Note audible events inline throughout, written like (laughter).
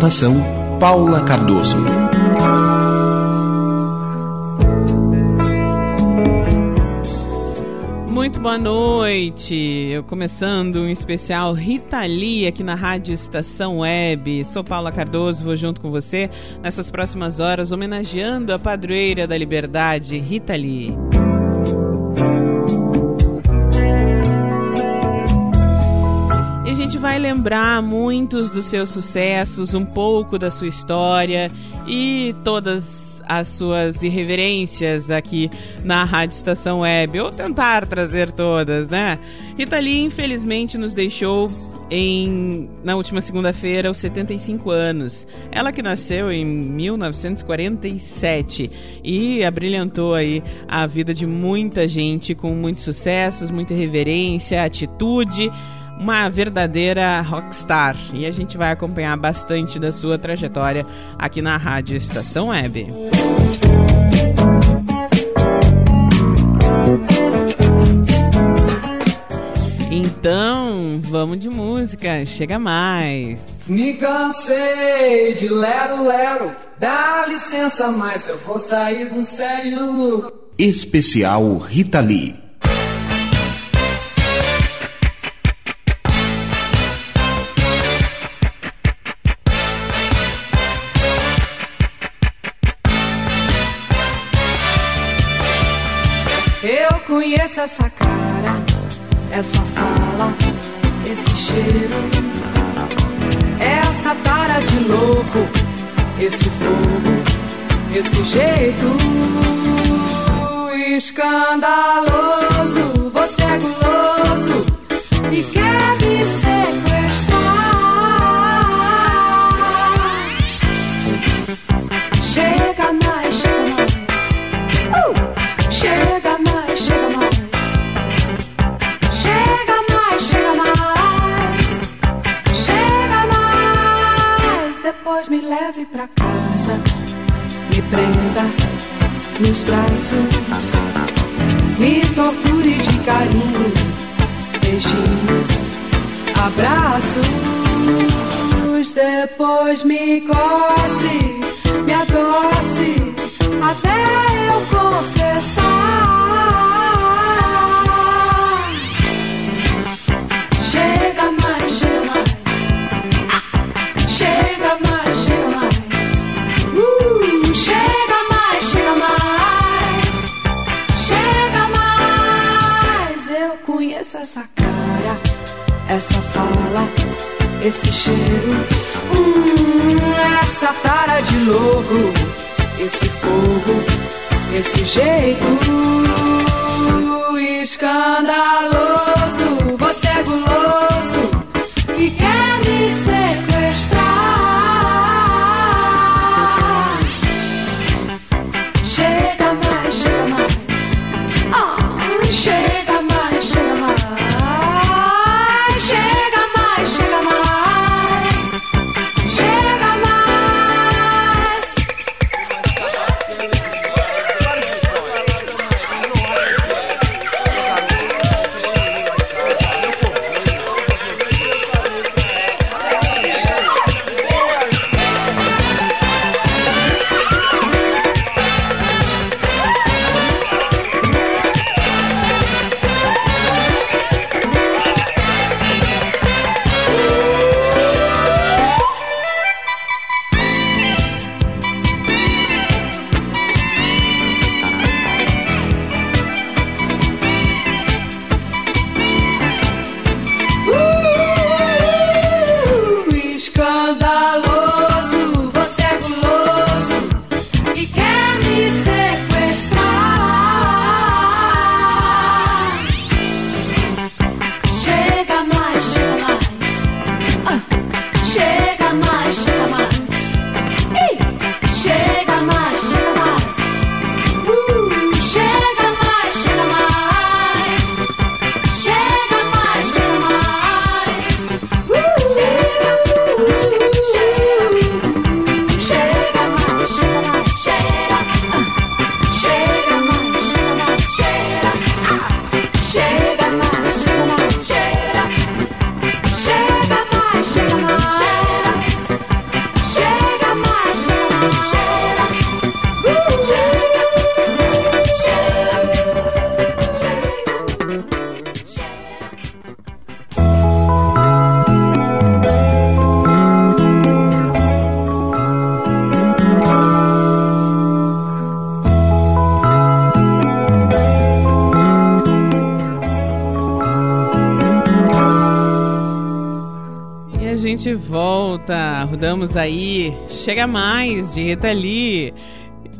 Apresentação: Paula Cardoso. Muito boa noite. Eu começando um especial Rita Lee aqui na Rádio Estação Web. Sou Paula Cardoso, vou junto com você nessas próximas horas homenageando a padroeira da liberdade, Rita Lee. Gente vai lembrar muitos dos seus sucessos, um pouco da sua história e todas as suas irreverências aqui na Rádio Estação Web, ou tentar trazer todas, né? Rita Lee, infelizmente, nos deixou em, na última segunda-feira, aos 75 anos. Ela que nasceu em 1947 e abrilhantou aí a vida de muita gente com muitos sucessos, muita reverência, atitude uma verdadeira rockstar e a gente vai acompanhar bastante da sua trajetória aqui na Rádio Estação Web. Então, vamos de música, chega mais. Me cansei de lero lero, dá licença, mas eu vou sair do sério. Especial Rita Lee. Conheço essa cara, essa fala, esse cheiro, essa tara de louco, esse fogo, esse jeito escandaloso. Você é guloso e quer me sequestrar. me pra casa, me prenda nos braços, me torture de carinho, beijinhos, abraços, depois me coce, me adoce, até eu confessar. essa essa fala, esse cheiro, hum, essa tara de louco, esse fogo, esse jeito escandaloso. Você é guloso aí. Chega mais de Rita Lee.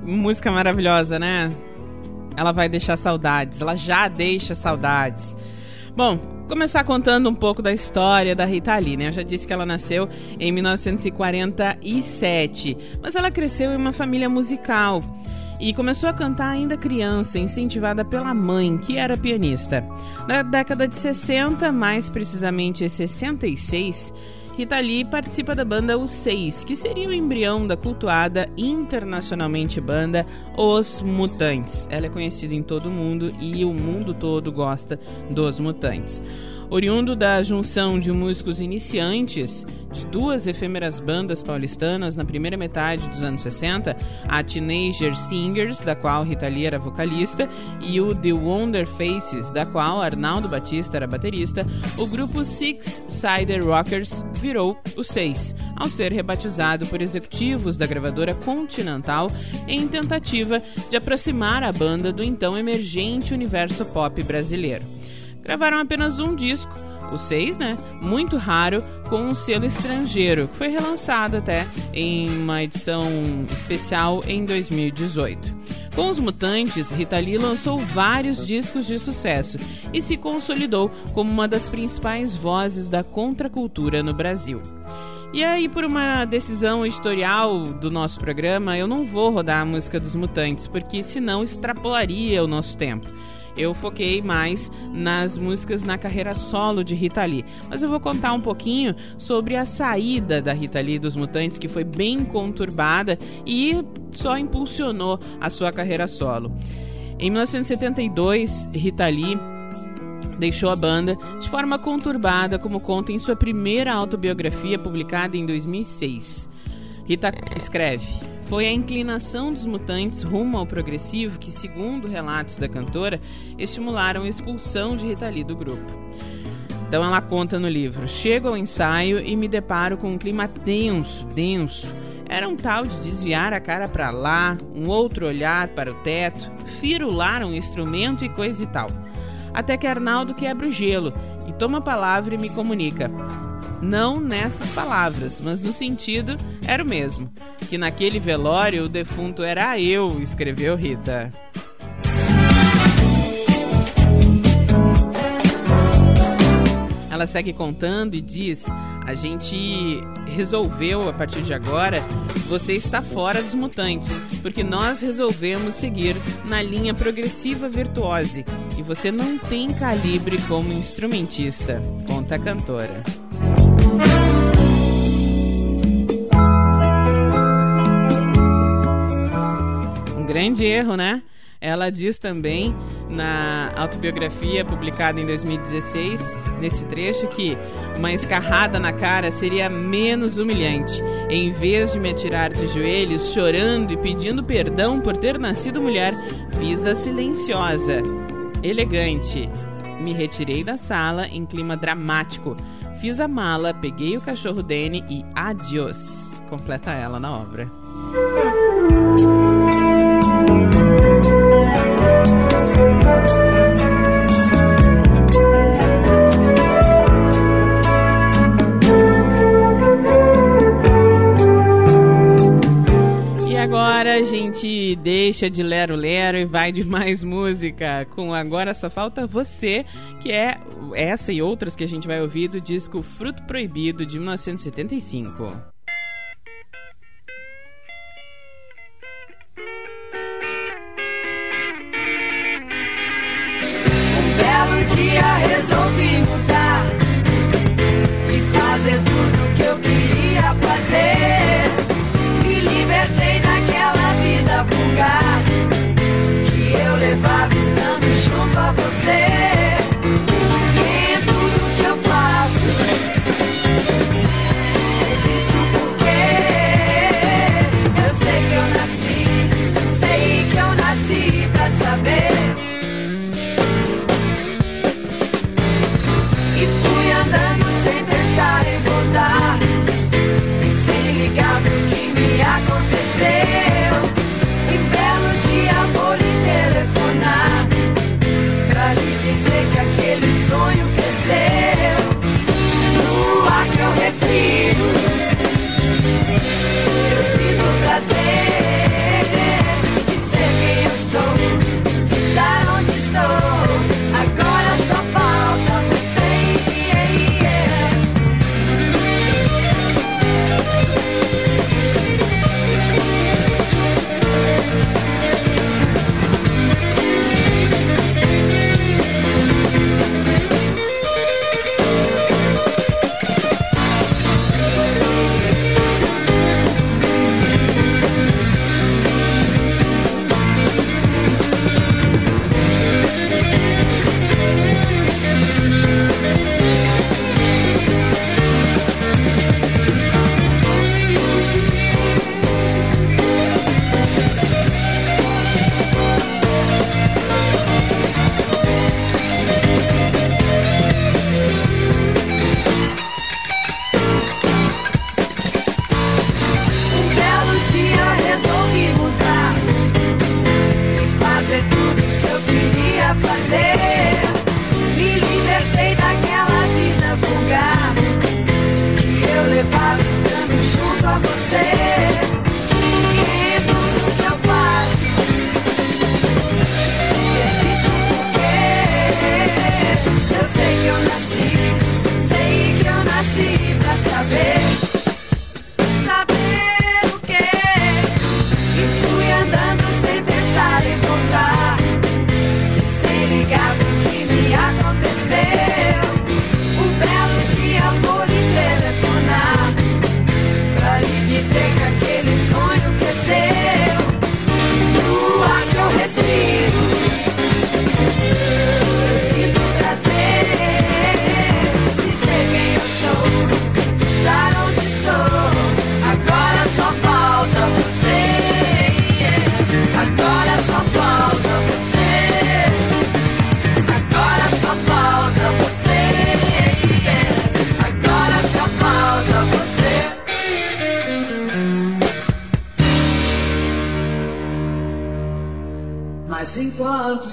Música maravilhosa, né? Ela vai deixar saudades. Ela já deixa saudades. Bom, começar contando um pouco da história da Rita Lee, né? Eu já disse que ela nasceu em 1947, mas ela cresceu em uma família musical e começou a cantar ainda criança, incentivada pela mãe, que era pianista. Na década de 60, mais precisamente 66, Rita Lee participa da banda Os Seis, que seria o embrião da cultuada internacionalmente banda Os Mutantes. Ela é conhecida em todo o mundo e o mundo todo gosta dos Mutantes. Oriundo da junção de músicos iniciantes de duas efêmeras bandas paulistanas na primeira metade dos anos 60, a Teenager Singers, da qual Rita Lee era vocalista, e o The Wonder Faces, da qual Arnaldo Batista era baterista, o grupo Six Sider Rockers virou o Seis, ao ser rebatizado por executivos da gravadora Continental em tentativa de aproximar a banda do então emergente universo pop brasileiro gravaram apenas um disco, o 6, né? Muito raro, com um selo estrangeiro, que foi relançado até em uma edição especial em 2018. Com os Mutantes, Rita Lee lançou vários discos de sucesso e se consolidou como uma das principais vozes da contracultura no Brasil. E aí, por uma decisão editorial do nosso programa, eu não vou rodar a música dos Mutantes, porque senão extrapolaria o nosso tempo eu foquei mais nas músicas na carreira solo de Rita Lee. Mas eu vou contar um pouquinho sobre a saída da Rita Lee dos Mutantes, que foi bem conturbada e só impulsionou a sua carreira solo. Em 1972, Rita Lee deixou a banda de forma conturbada, como conta em sua primeira autobiografia publicada em 2006. Rita escreve: foi a inclinação dos mutantes rumo ao progressivo que, segundo relatos da cantora, estimularam a expulsão de Rita Lee do grupo. Então ela conta no livro: Chego ao ensaio e me deparo com um clima tenso, denso. Era um tal de desviar a cara para lá, um outro olhar para o teto, firular um instrumento e coisa e tal. Até que Arnaldo quebra o gelo e toma a palavra e me comunica: não nessas palavras, mas no sentido era o mesmo. Que naquele velório o defunto era eu, escreveu Rita. Ela segue contando e diz: A gente resolveu a partir de agora, você está fora dos mutantes, porque nós resolvemos seguir na linha progressiva virtuose e você não tem calibre como instrumentista, conta a cantora. Um grande erro, né? Ela diz também na autobiografia publicada em 2016, nesse trecho, que uma escarrada na cara seria menos humilhante. Em vez de me atirar de joelhos, chorando e pedindo perdão por ter nascido mulher, fiz a silenciosa, elegante. Me retirei da sala em clima dramático Fiz a mala, peguei o cachorro Danny e adiós. Completa ela na obra. Agora a gente deixa de lero lero e vai de mais música com Agora Só Falta Você, que é essa e outras que a gente vai ouvir do disco Fruto Proibido de 1975. Um belo dia resolvi mudar e fazer tudo que eu queria fazer. Libertei daquela vida vulgar que eu levava estando junto a você.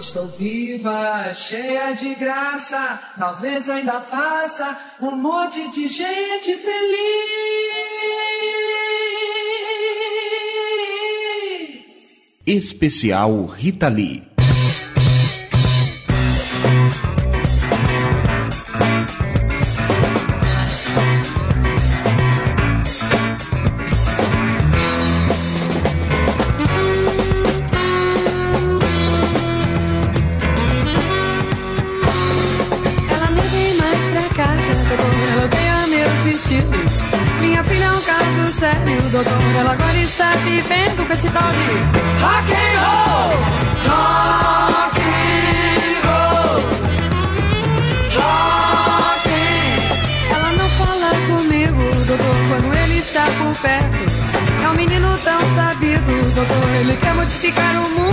Estou viva, cheia de graça, talvez ainda faça um monte de gente feliz. Especial Rita Lee. Ele quer modificar o mundo,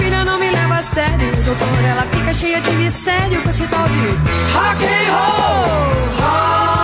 filha não me leva a sério, doutor, ela fica cheia de mistério com esse tal de rock and roll, rock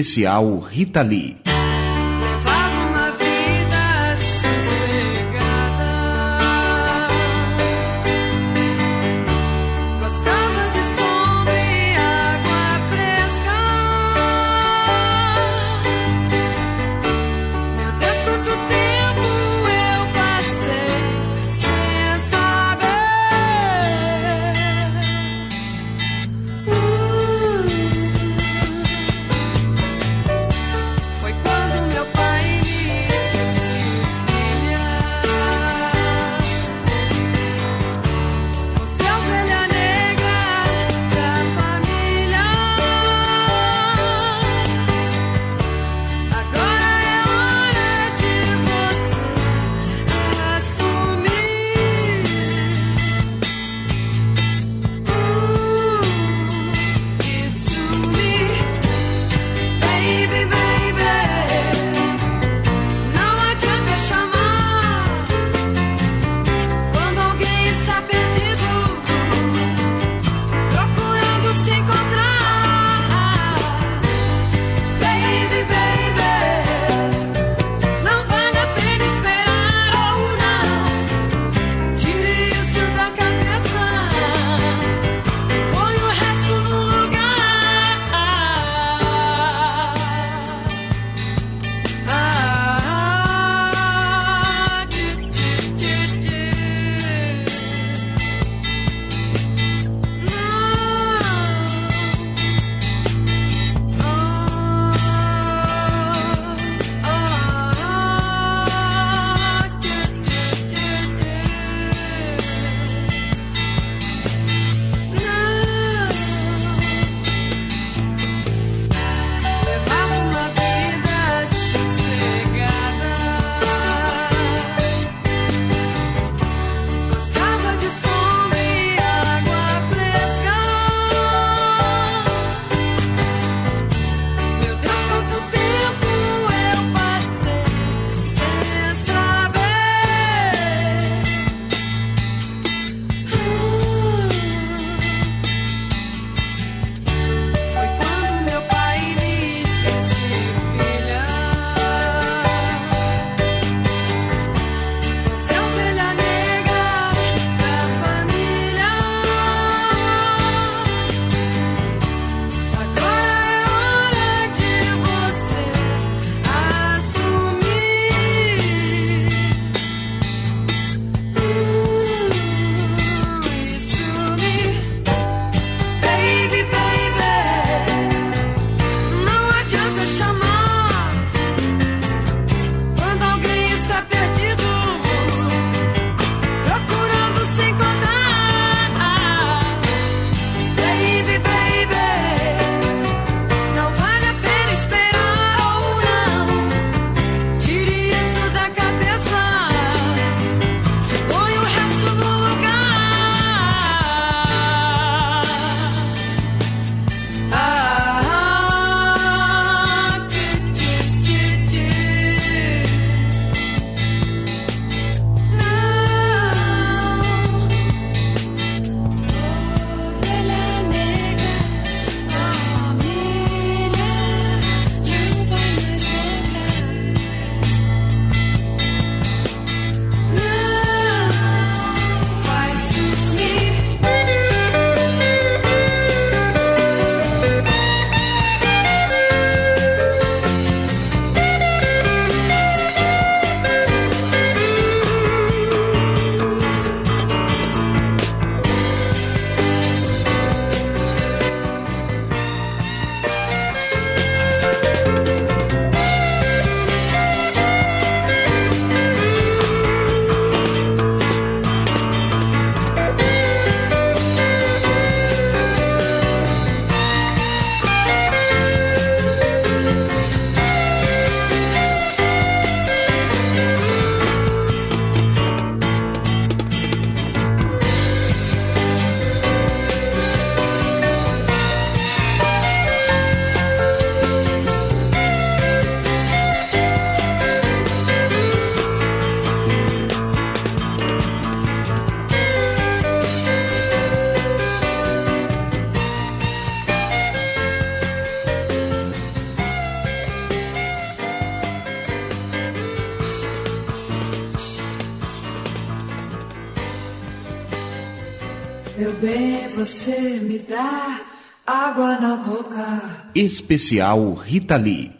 Especial Rita Lee. Você me dá água na boca. Especial Rita Lee.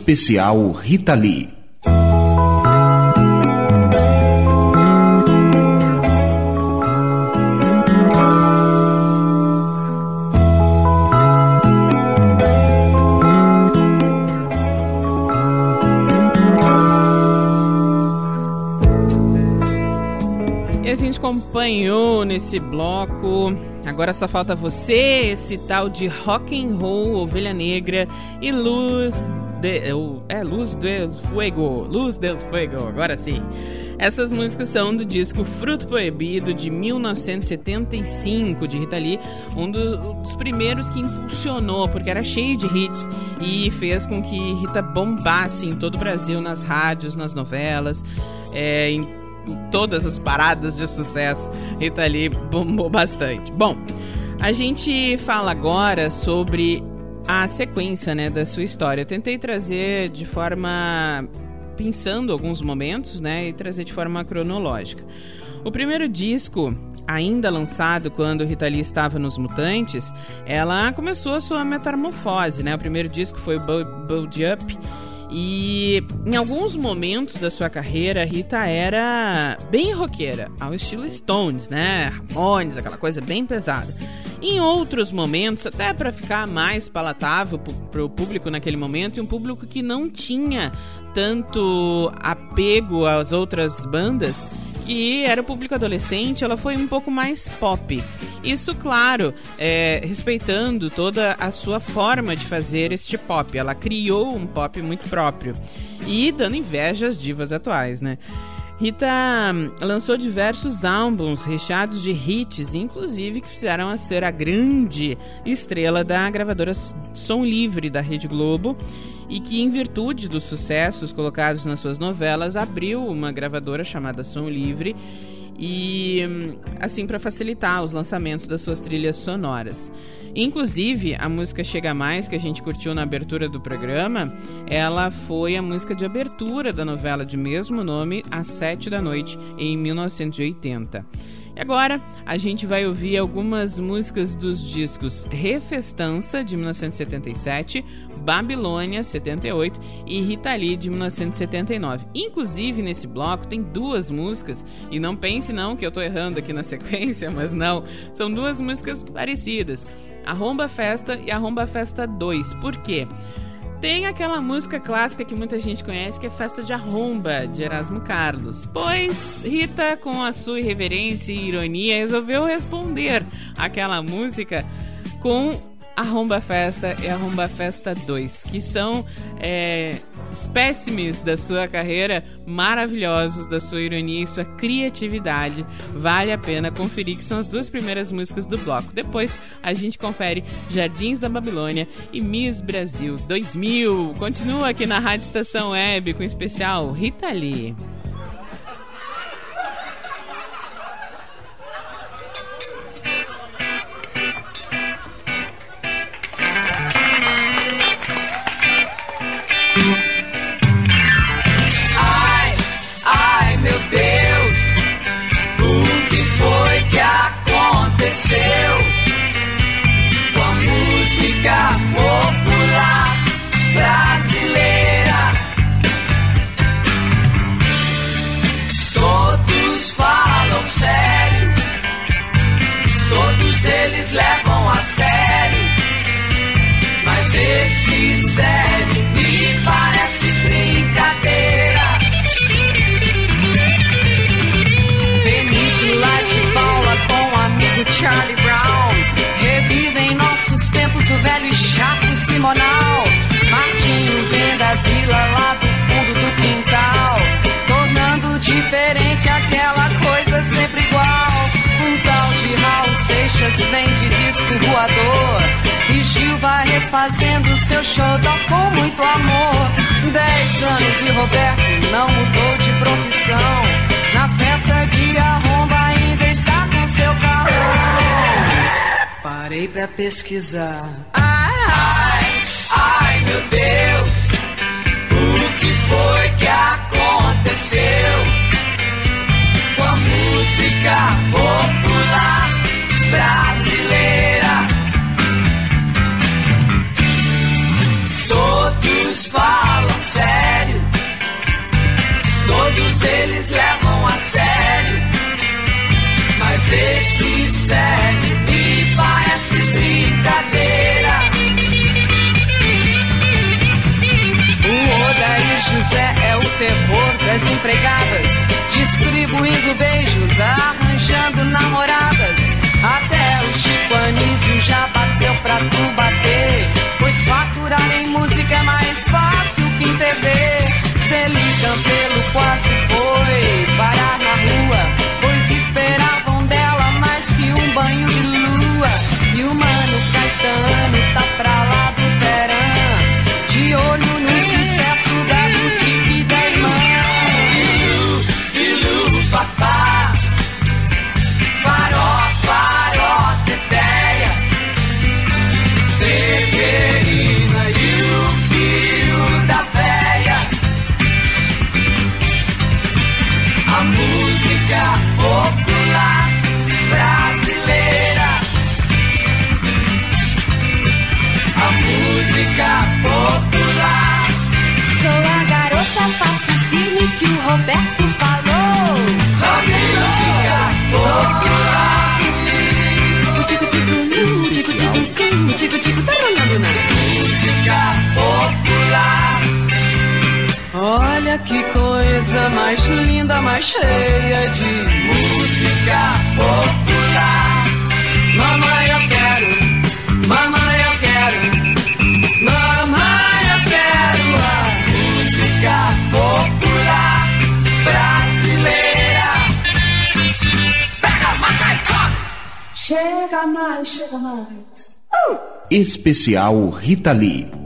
especial Rita Lee. acompanhou nesse bloco. Agora só falta você, esse tal de rock and roll, ovelha negra e luz de, é Luz del Fuego, Luz del Fuego, agora sim. Essas músicas são do disco Fruto Proibido de 1975 de Rita Lee, um dos primeiros que impulsionou, porque era cheio de hits e fez com que Rita bombasse em todo o Brasil, nas rádios, nas novelas, é, em todas as paradas de sucesso. Rita Lee bombou bastante. Bom, a gente fala agora sobre a sequência né, da sua história. Eu tentei trazer de forma pensando alguns momentos, né, e trazer de forma cronológica. O primeiro disco, ainda lançado quando Rita Lee estava nos Mutantes, ela começou a sua metamorfose, né? O primeiro disco foi o Build Up e em alguns momentos da sua carreira, Rita era bem roqueira, ao estilo Stones, né? Ramones, aquela coisa bem pesada. Em outros momentos, até para ficar mais palatável para o público naquele momento, e um público que não tinha tanto apego às outras bandas, e era o público adolescente, ela foi um pouco mais pop. Isso, claro, é, respeitando toda a sua forma de fazer este pop. Ela criou um pop muito próprio e dando inveja às divas atuais, né? Rita hum, lançou diversos álbuns recheados de hits, inclusive que fizeram a ser a grande estrela da gravadora Som Livre da Rede Globo e que, em virtude dos sucessos colocados nas suas novelas, abriu uma gravadora chamada Som Livre e assim para facilitar os lançamentos das suas trilhas sonoras. Inclusive, a música Chega Mais, que a gente curtiu na abertura do programa, ela foi a música de abertura da novela de mesmo nome, Às Sete da Noite, em 1980. E agora a gente vai ouvir algumas músicas dos discos Refestança, de 1977, Babilônia, 78 e Rita Lee, de 1979. Inclusive, nesse bloco tem duas músicas, e não pense não que eu tô errando aqui na (laughs) sequência, mas não, são duas músicas parecidas. Arromba Festa e Arromba Festa 2. Por quê? Tem aquela música clássica que muita gente conhece, que é Festa de Arromba, de Erasmo Carlos. Pois Rita, com a sua irreverência e ironia, resolveu responder aquela música com Arromba Festa e Arromba Festa 2, que são é, espécimes da sua carreira maravilhosos, da sua ironia e sua criatividade. Vale a pena conferir que são as duas primeiras músicas do bloco. Depois a gente confere Jardins da Babilônia e Miss Brasil 2000. Continua aqui na Rádio Estação Web com o especial Rita Lee. Aconteceu. Com a música popular brasileira. Todos falam sério, todos eles levam a sério, mas esse sério vai refazendo seu show com muito amor. Dez anos e Roberto não mudou de profissão. Na festa de arromba ainda está com seu carro. Parei pra pesquisar. Ai, ai, ai, meu Deus. O que foi que aconteceu com a música popular brasileira? falam sério, todos eles levam a sério. Mas esse sério me parece brincadeira. O Odair José é o terror das empregadas, distribuindo beijos, arranjando namoradas. Até o Chico já bateu pra tu bater. Pois faturar em música é mais fácil que em TV. Celim Campelo quase foi parar na rua, pois esperava especial Rita Lee.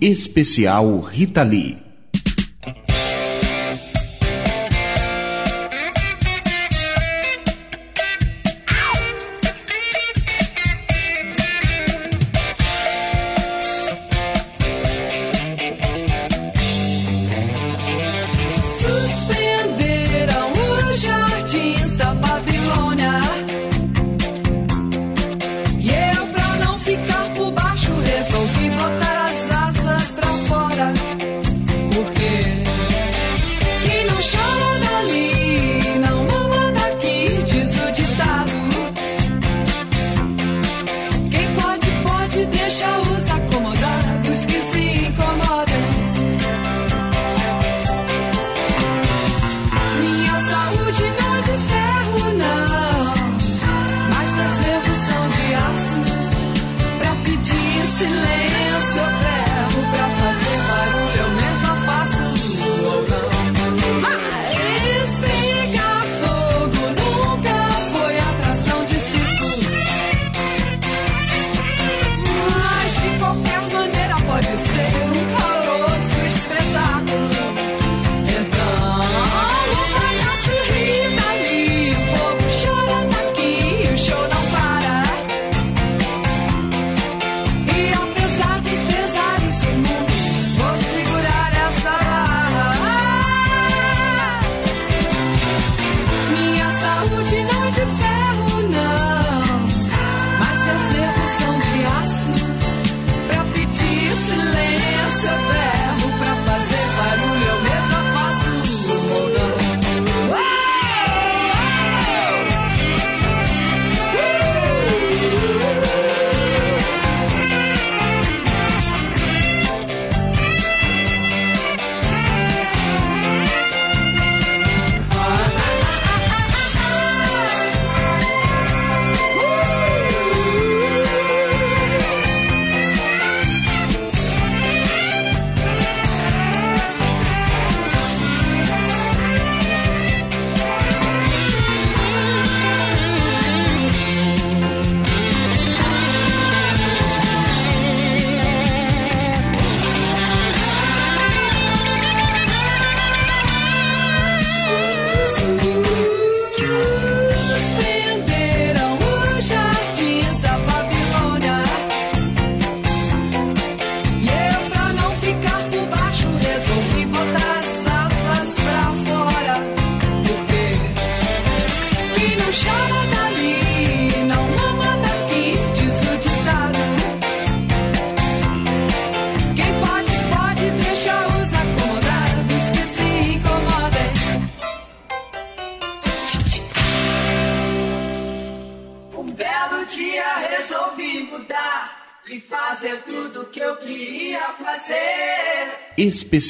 Especial Rita Lee.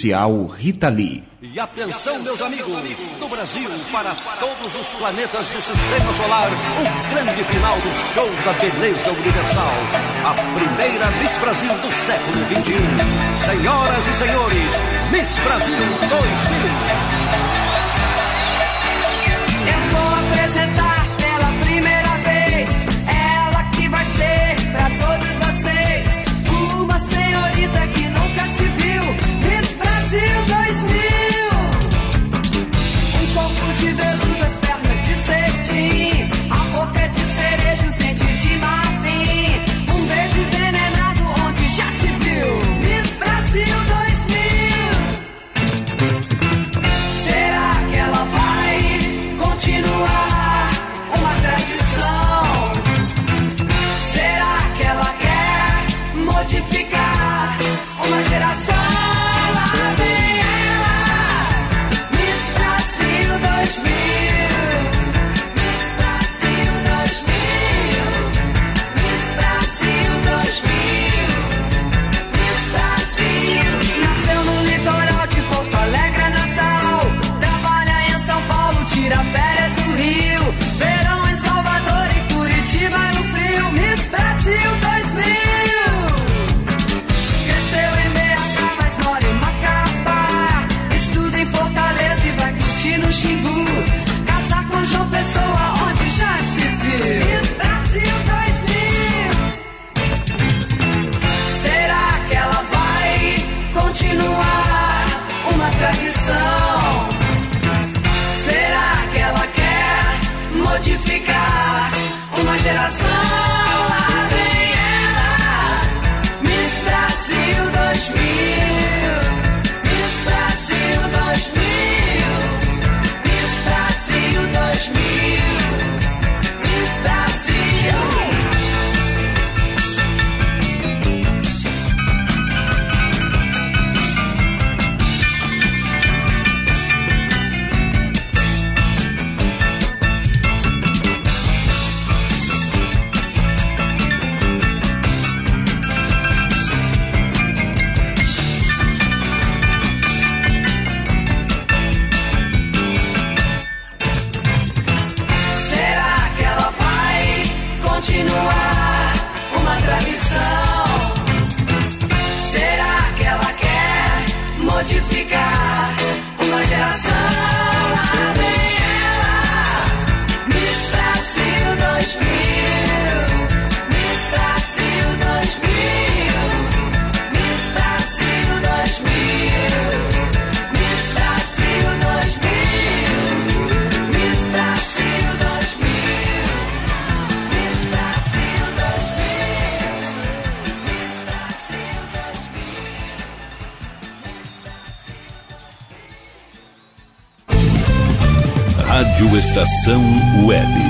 Especial Rita Lee. E atenção, meus amigos, do Brasil para todos os planetas do sistema solar, o grande final do show da beleza universal. A primeira Miss Brasil do século XXI. Senhoras e senhores, Miss Brasil 2000. modificar uma geração. Estação Web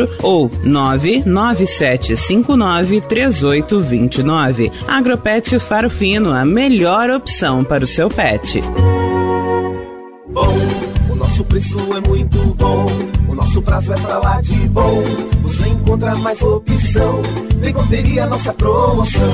quatro ou nove nove sete cinco nove três oito vinte nove. Agropet Faro Fino, a melhor opção para o seu pet. Bom, o nosso preço é muito bom. O nosso prazo é pra lá de bom. Você encontra mais opção. Vem conferir a nossa promoção.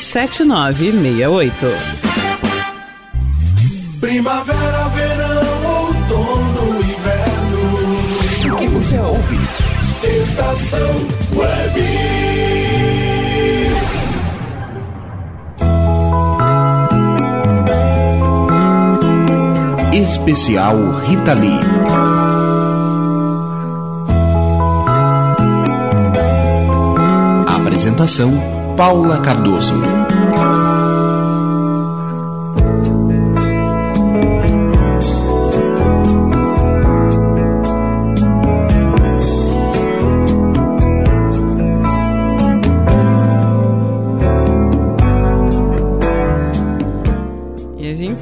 7968. Primavera, verão, outono, inverno. O que você ouve? Estação Web. Especial Rita Lee. Apresentação: Paula Cardoso.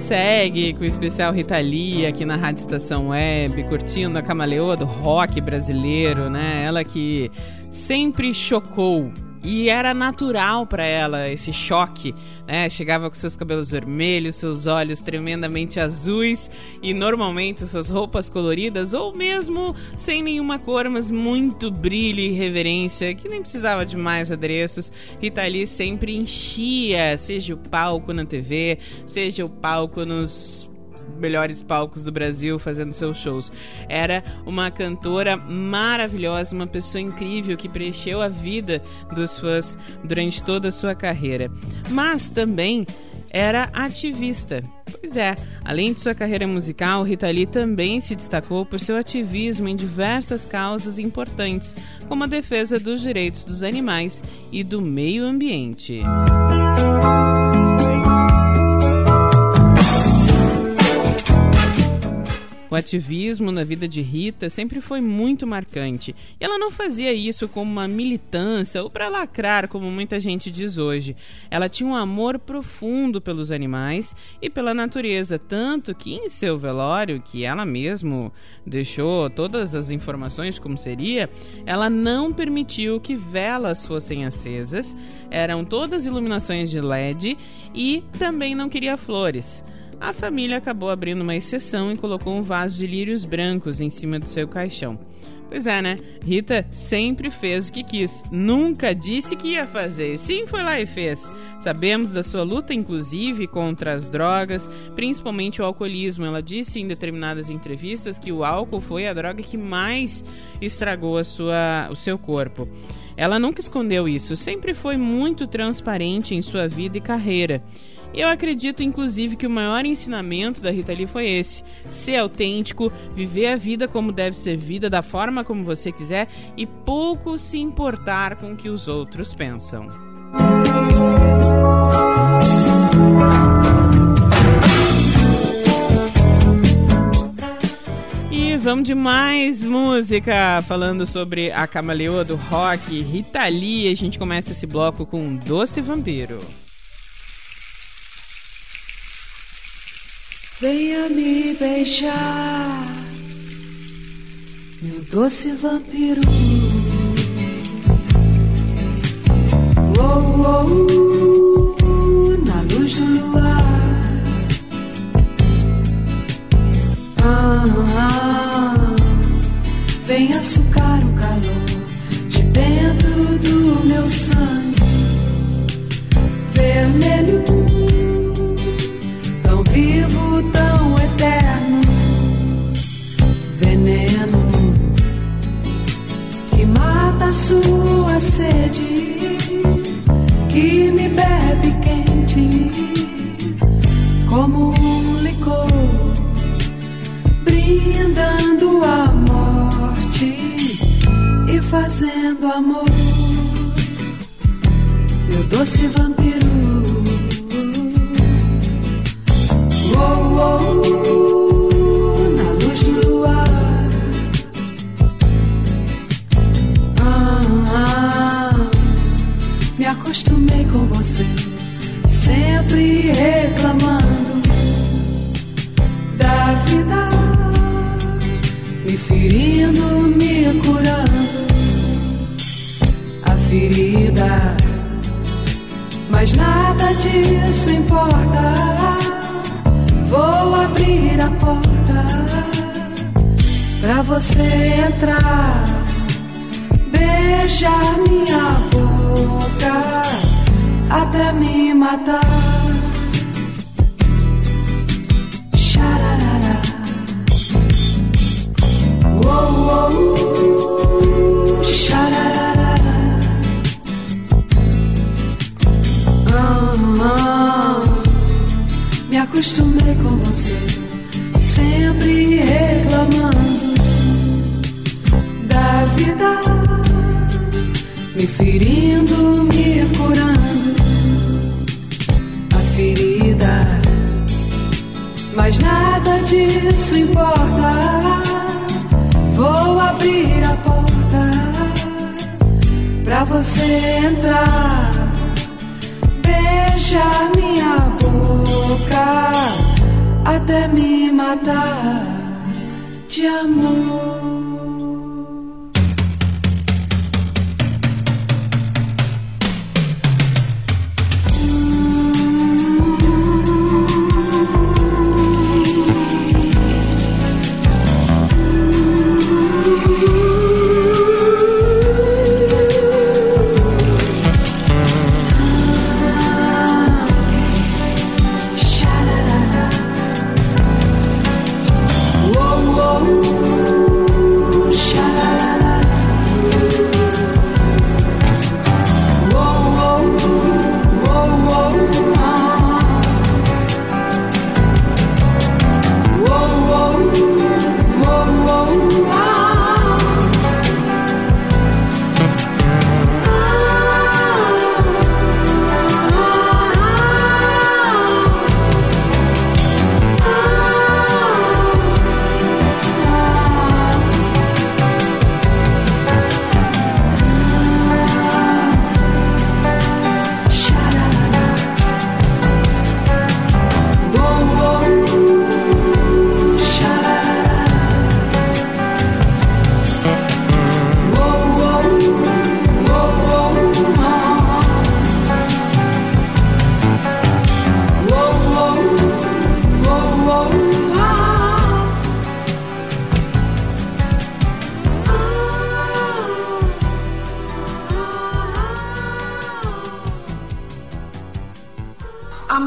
segue com o especial Rita Lee aqui na Rádio Estação Web, curtindo a camaleoa do rock brasileiro, né? Ela que sempre chocou e era natural para ela esse choque, né? Chegava com seus cabelos vermelhos, seus olhos tremendamente azuis e normalmente suas roupas coloridas ou mesmo sem nenhuma cor, mas muito brilho e reverência, que nem precisava de mais adereços. Rita Lee sempre enchia, seja o palco na TV, seja o palco nos melhores palcos do Brasil fazendo seus shows. Era uma cantora maravilhosa, uma pessoa incrível que preencheu a vida dos fãs durante toda a sua carreira. Mas também era ativista. Pois é, além de sua carreira musical, Rita Lee também se destacou por seu ativismo em diversas causas importantes, como a defesa dos direitos dos animais e do meio ambiente. O ativismo na vida de Rita sempre foi muito marcante. E ela não fazia isso como uma militância ou para lacrar, como muita gente diz hoje. Ela tinha um amor profundo pelos animais e pela natureza, tanto que em seu velório, que ela mesmo deixou todas as informações como seria, ela não permitiu que velas fossem acesas, eram todas iluminações de LED e também não queria flores a família acabou abrindo uma exceção e colocou um vaso de lírios brancos em cima do seu caixão. Pois é, né? Rita sempre fez o que quis, nunca disse que ia fazer. Sim, foi lá e fez. Sabemos da sua luta, inclusive, contra as drogas, principalmente o alcoolismo. Ela disse em determinadas entrevistas que o álcool foi a droga que mais estragou a sua, o seu corpo. Ela nunca escondeu isso, sempre foi muito transparente em sua vida e carreira. Eu acredito, inclusive, que o maior ensinamento da Rita Lee foi esse: ser autêntico, viver a vida como deve ser vida, da forma como você quiser e pouco se importar com o que os outros pensam. E vamos de mais música, falando sobre a camaleoa do rock, Rita Lee. A gente começa esse bloco com Doce Vampiro. Venha me beijar, meu doce vampiro. Oh, oh, oh, na luz do luar. Ah, ah, vem açucar o calor de dentro do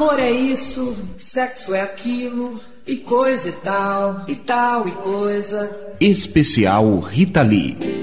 Amor é isso, sexo é aquilo, e coisa e tal, e tal e coisa. Especial Rita Lee.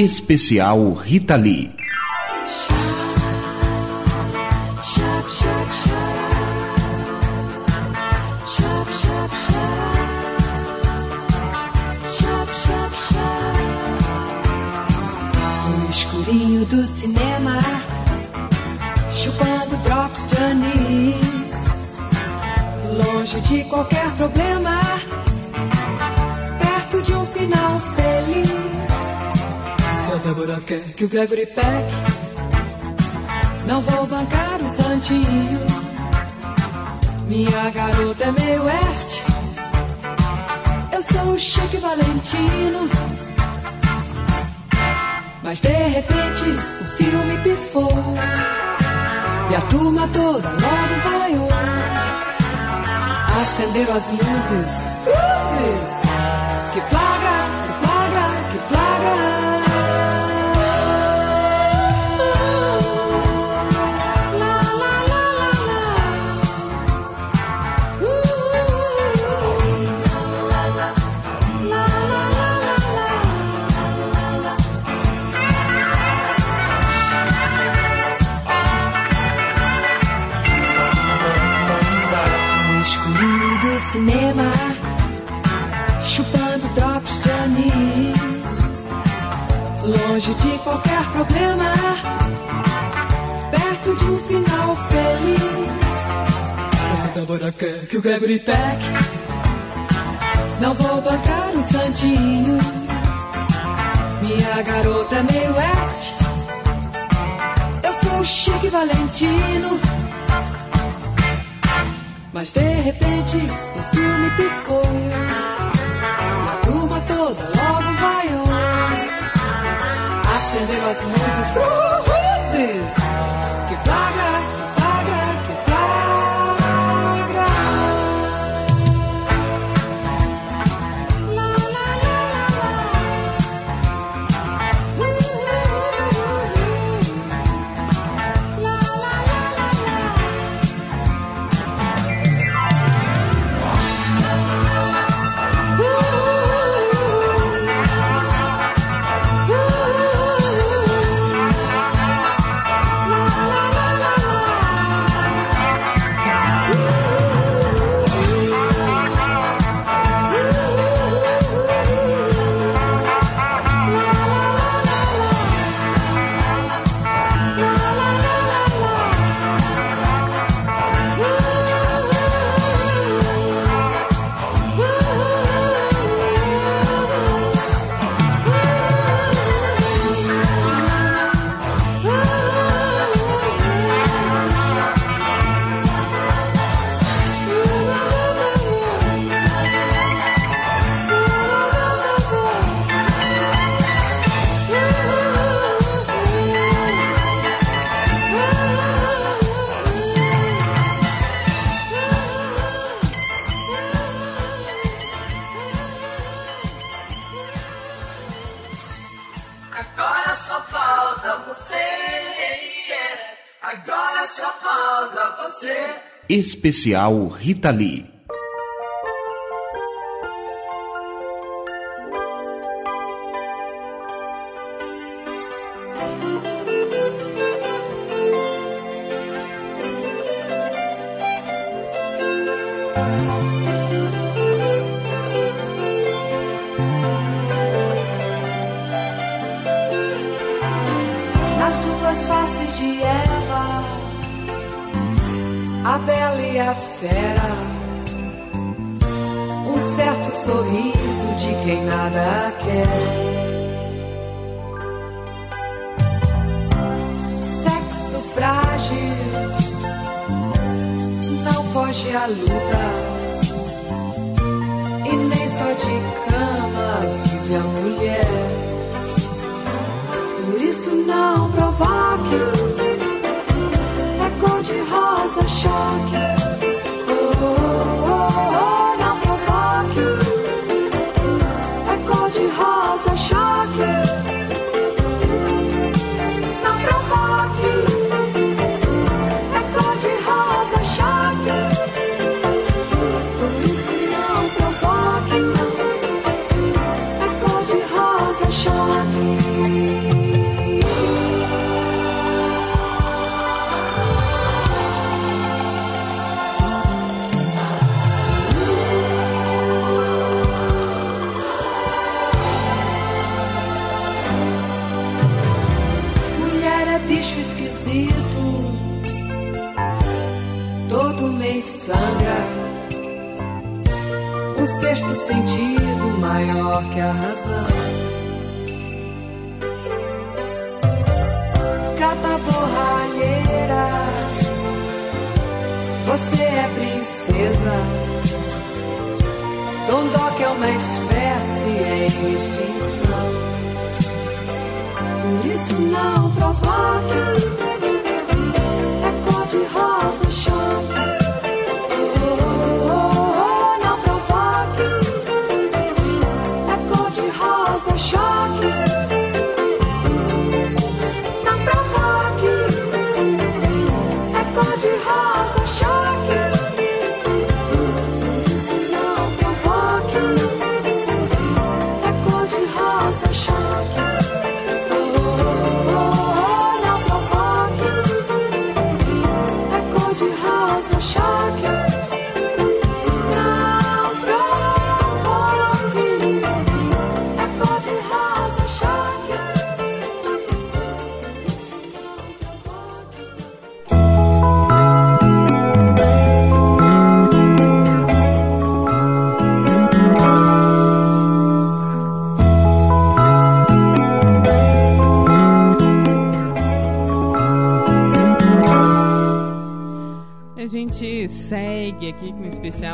especial Rita Lee. as luzes. Tritec. Não vou bancar o santinho. Minha garota é meio west, Eu sou chique Valentino. Mas de repente o filme picou. A turma toda logo vaiou. Acenderam as luzes, cruzes. Especial Rita Lee.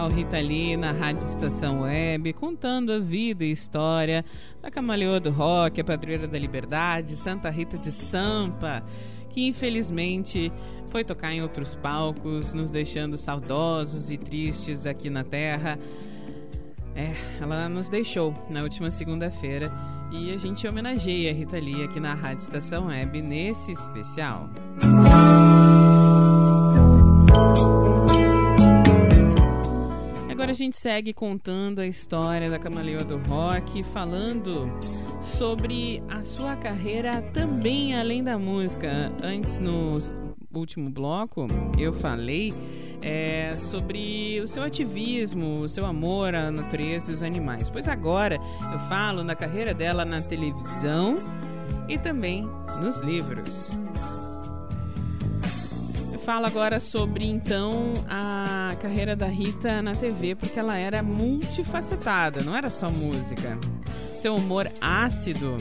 Rita Lee na Rádio Estação Web, contando a vida e história da Camaleoa do Rock, a Padroeira da Liberdade, Santa Rita de Sampa, que infelizmente foi tocar em outros palcos, nos deixando saudosos e tristes aqui na Terra. É, ela nos deixou na última segunda-feira e a gente homenageia a Rita Lee aqui na Rádio Estação Web nesse especial. Agora a gente segue contando a história da Camaleoa do Rock, falando sobre a sua carreira também além da música. Antes, no último bloco, eu falei é, sobre o seu ativismo, o seu amor à natureza e os animais. Pois agora eu falo na carreira dela na televisão e também nos livros. Eu falo agora sobre então a carreira da Rita na TV, porque ela era multifacetada, não era só música. Seu humor ácido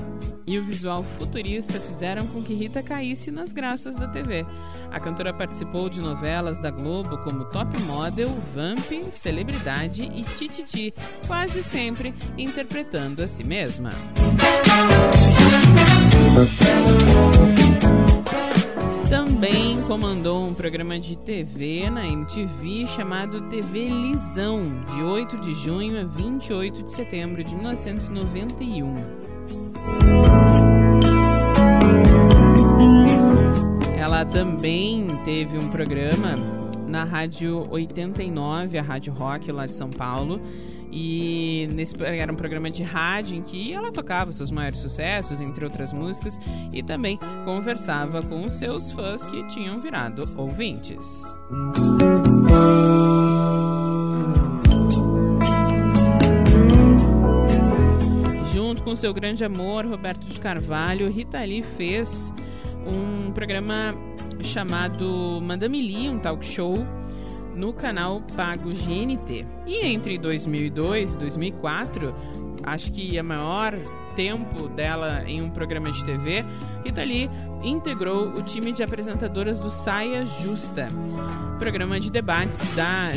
e o visual futurista fizeram com que Rita caísse nas graças da TV. A cantora participou de novelas da Globo como Top Model, Vamp, Celebridade e Tititi, quase sempre interpretando a si mesma. Também comandou um programa de TV na MTV chamado TV Lisão, de 8 de junho a 28 de setembro de 1991. Ela também teve um programa na Rádio 89, a Rádio Rock lá de São Paulo. E nesse era um programa de rádio em que ela tocava seus maiores sucessos, entre outras músicas, e também conversava com os seus fãs que tinham virado ouvintes. Junto com seu grande amor, Roberto de Carvalho, Rita Lee fez um programa chamado Madame Lee, um talk show no canal pago GNT. E entre 2002 e 2004, acho que a maior tempo dela em um programa de TV, Rita Lee integrou o time de apresentadoras do Saia Justa, programa de debates da,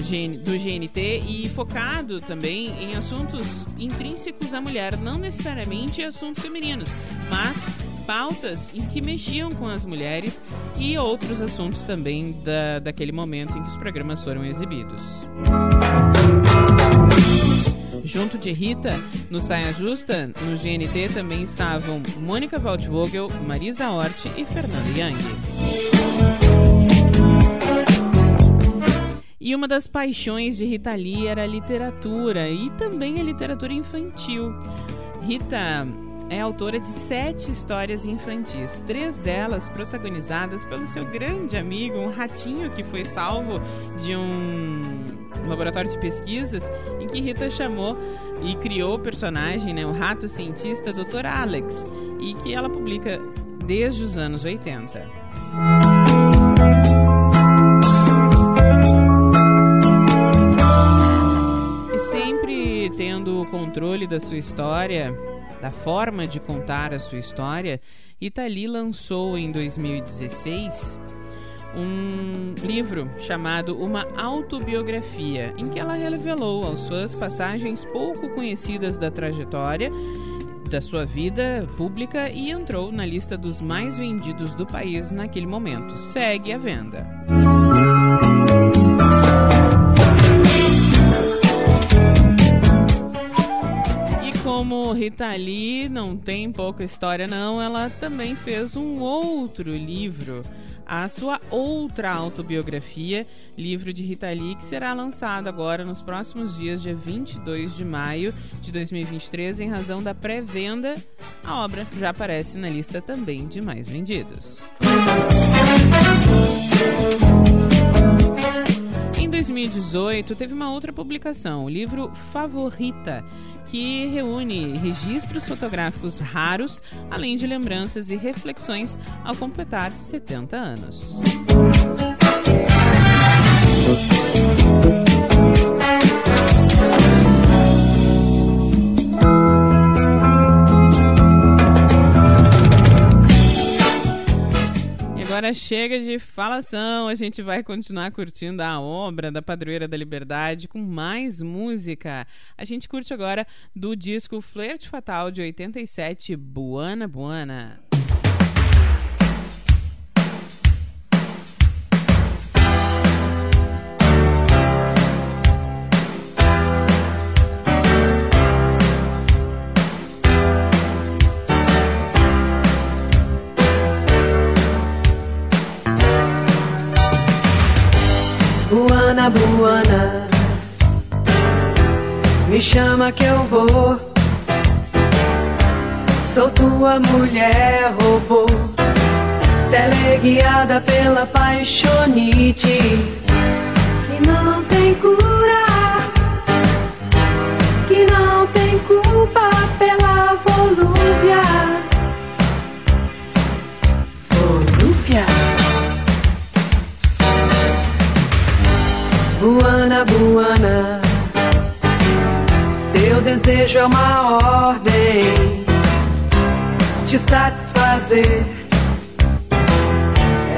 do GNT e focado também em assuntos intrínsecos à mulher, não necessariamente assuntos femininos, mas pautas em que mexiam com as mulheres e outros assuntos também da, daquele momento em que os programas foram exibidos. Junto de Rita, no Saia Justa, no GNT também estavam Mônica Waldvogel, Marisa Hort e Fernanda Young. E uma das paixões de Rita Lee era a literatura e também a literatura infantil. Rita é autora de sete histórias infantis, três delas protagonizadas pelo seu grande amigo, um ratinho que foi salvo de um laboratório de pesquisas em que Rita chamou e criou o personagem, né, o rato cientista Dr. Alex, e que ela publica desde os anos 80. E sempre tendo o controle da sua história, da forma de contar a sua história, Itali lançou em 2016 um livro chamado Uma Autobiografia, em que ela revelou aos fãs passagens pouco conhecidas da trajetória da sua vida pública e entrou na lista dos mais vendidos do país naquele momento. Segue a venda. Como Rita Lee não tem pouca história não, ela também fez um outro livro, a sua outra autobiografia, livro de Rita Lee, que será lançado agora nos próximos dias, dia 22 de maio de 2023, em razão da pré-venda. A obra já aparece na lista também de mais vendidos. Em 2018, teve uma outra publicação, o livro Favorita, que reúne registros fotográficos raros, além de lembranças e reflexões ao completar 70 anos. Agora chega de falação, a gente vai continuar curtindo a obra da Padroeira da Liberdade com mais música. A gente curte agora do disco Flerte Fatal de 87, Buana Buana. Buana, me chama que eu vou. Sou tua mulher robô, teleguiada pela paixonite. Que não tem cura, Buana, Buana, teu desejo é uma ordem de satisfazer.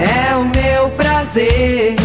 É o meu prazer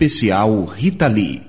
Especial Rita Lee.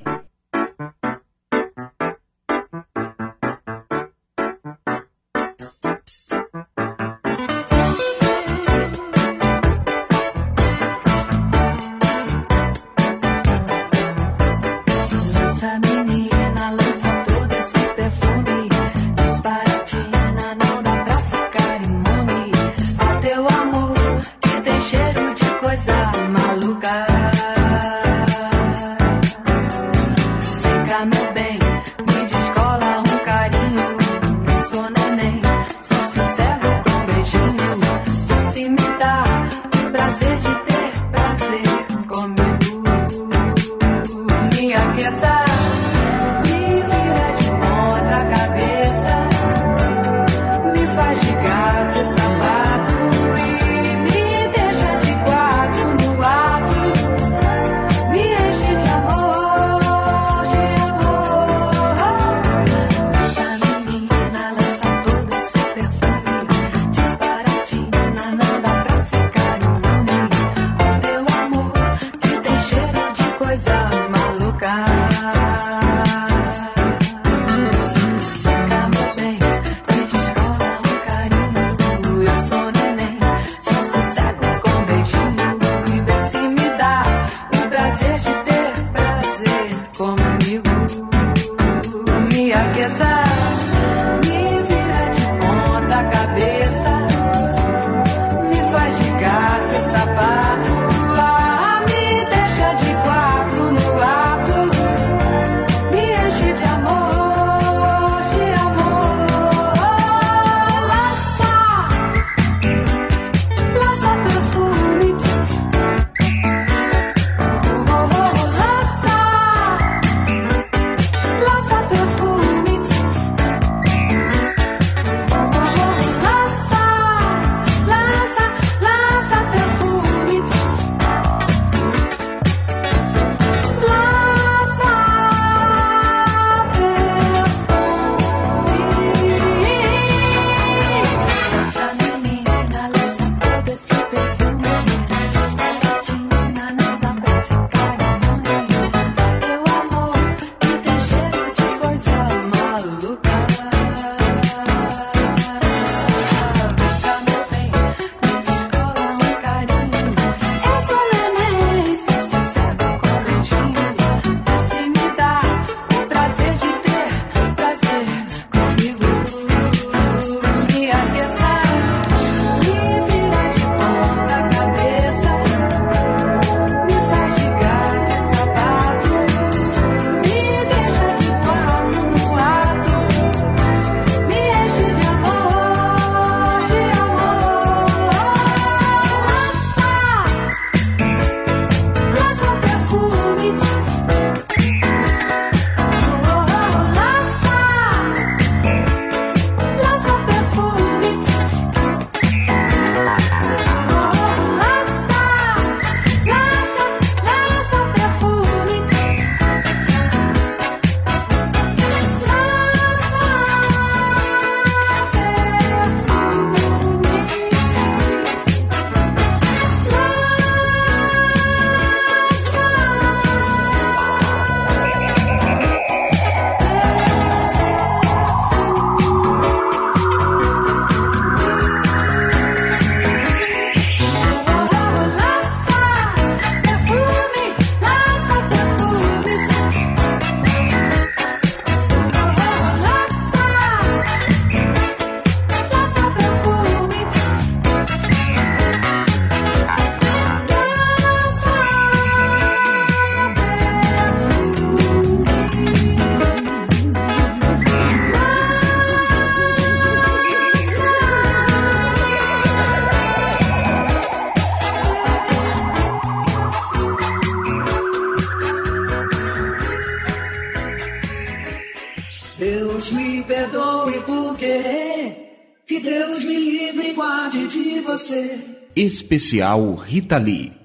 Especial Rita Lee.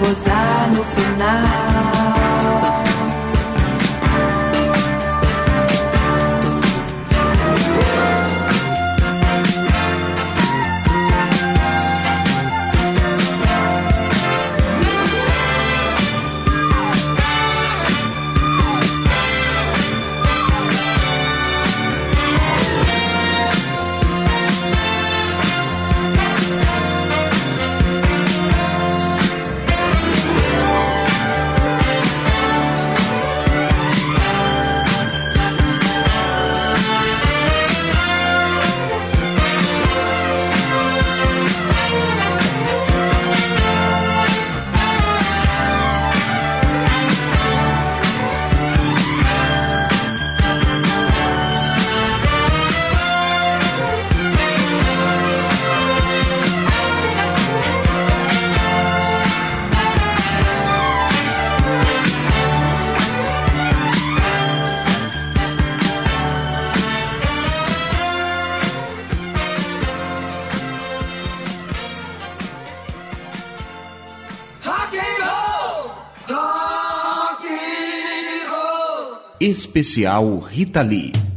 Gozar no final. Especial Rita Lee.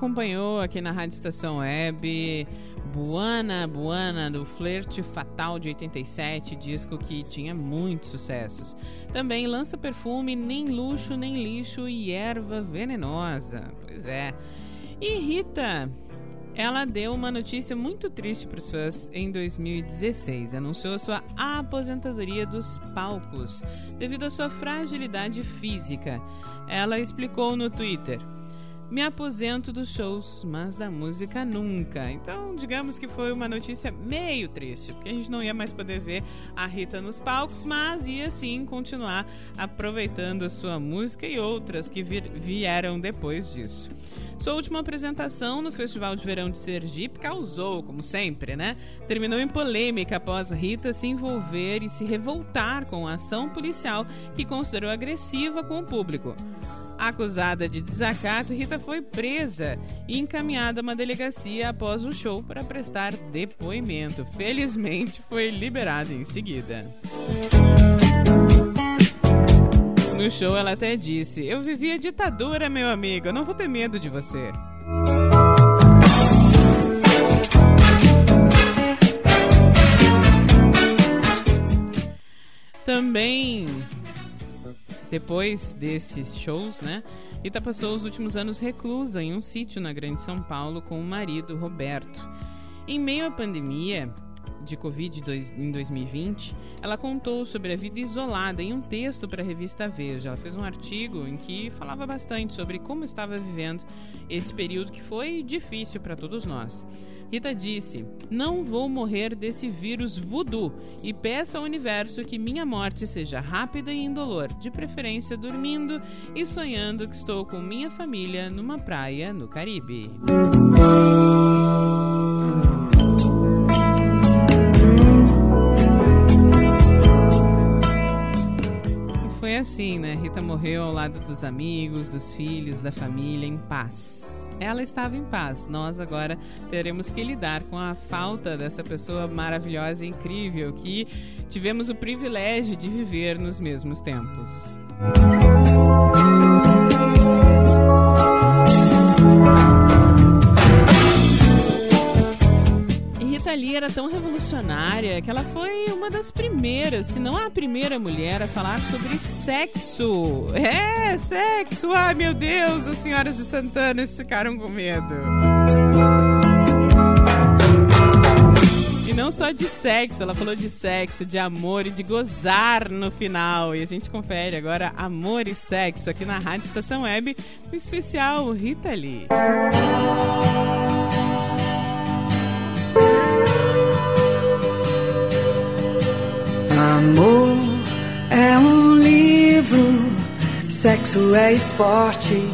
Acompanhou aqui na Rádio Estação Web Buana Buana do Flerte Fatal de 87, disco que tinha muitos sucessos. Também lança perfume Nem Luxo Nem Lixo e Erva Venenosa. Pois é. E Rita, ela deu uma notícia muito triste para os fãs em 2016. Anunciou sua aposentadoria dos palcos devido à sua fragilidade física. Ela explicou no Twitter. Me aposento dos shows, mas da música nunca. Então, digamos que foi uma notícia meio triste, porque a gente não ia mais poder ver a Rita nos palcos, mas ia sim continuar aproveitando a sua música e outras que vieram depois disso. Sua última apresentação no Festival de Verão de Sergipe causou, como sempre, né? Terminou em polêmica após Rita se envolver e se revoltar com a ação policial que considerou agressiva com o público. Acusada de desacato, Rita foi presa e encaminhada a uma delegacia após o show para prestar depoimento. Felizmente, foi liberada em seguida. No show, ela até disse: Eu vivi a ditadura, meu amigo, eu não vou ter medo de você. Também, depois desses shows, né? Rita passou os últimos anos reclusa em um sítio na Grande São Paulo com o marido Roberto. Em meio à pandemia, de Covid em 2020, ela contou sobre a vida isolada em um texto para a revista Veja. Ela fez um artigo em que falava bastante sobre como estava vivendo esse período que foi difícil para todos nós. Rita disse: Não vou morrer desse vírus voodoo e peço ao universo que minha morte seja rápida e indolor, de preferência dormindo e sonhando que estou com minha família numa praia no Caribe. foi assim, né? Rita morreu ao lado dos amigos, dos filhos, da família, em paz. Ela estava em paz. Nós agora teremos que lidar com a falta dessa pessoa maravilhosa e incrível que tivemos o privilégio de viver nos mesmos tempos. Rita Lee era tão revolucionária que ela foi uma das primeiras, se não a primeira mulher a falar sobre sexo. É, sexo! Ai meu Deus, as senhoras de Santana ficaram com medo. E não só de sexo, ela falou de sexo, de amor e de gozar no final. E a gente confere agora Amor e Sexo aqui na Rádio Estação Web, no especial Rita Lee. Amor é um livro, sexo é esporte,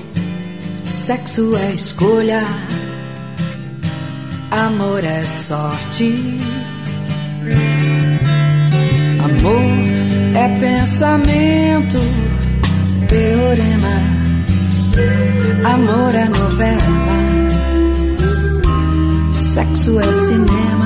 sexo é escolha, amor é sorte. Amor é pensamento, teorema, amor é novela, sexo é cinema.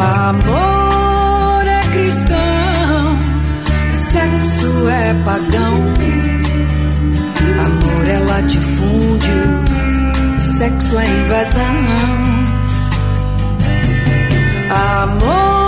Amor é cristão, sexo é pagão. Amor é latifúndio, sexo é invasão. Amor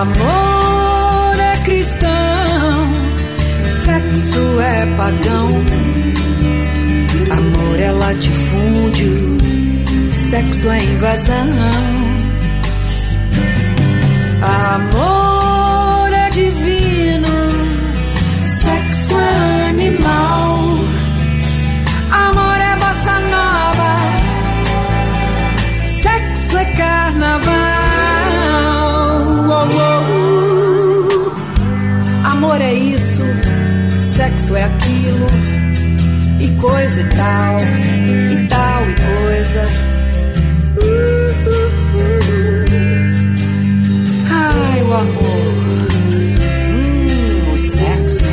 Amor é cristão, sexo é pagão. Amor é latifúndio, sexo é invasão. Sexo é aquilo, e coisa e tal, e tal e coisa. Uh, uh, uh. Ai, o amor, hum, o sexo.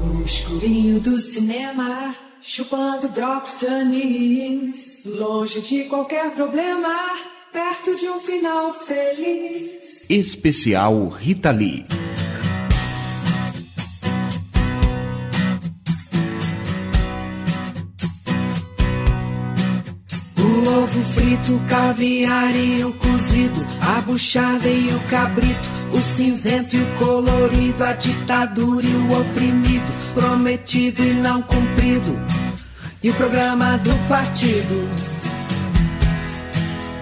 No escurinho do cinema, chupando drops de anis. Longe de qualquer problema, perto de um final feliz. Especial Rita Lee. O ovo frito, o caviar e o cozido, a buchada e o cabrito, o cinzento e o colorido, a ditadura e o oprimido, prometido e não cumprido, e o programa do partido.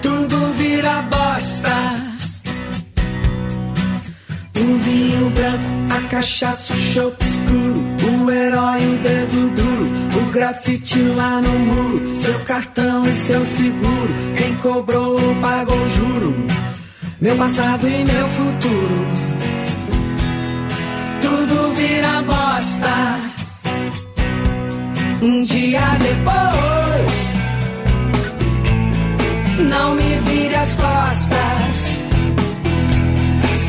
Tudo vira bosta. O vinho branco, a cachaça, o chope escuro, o herói, o dedo duro, o grafite lá no muro, seu cartão e seu seguro, quem cobrou pagou juro, meu passado e meu futuro. Tudo vira bosta. Um dia depois, não me vire as costas.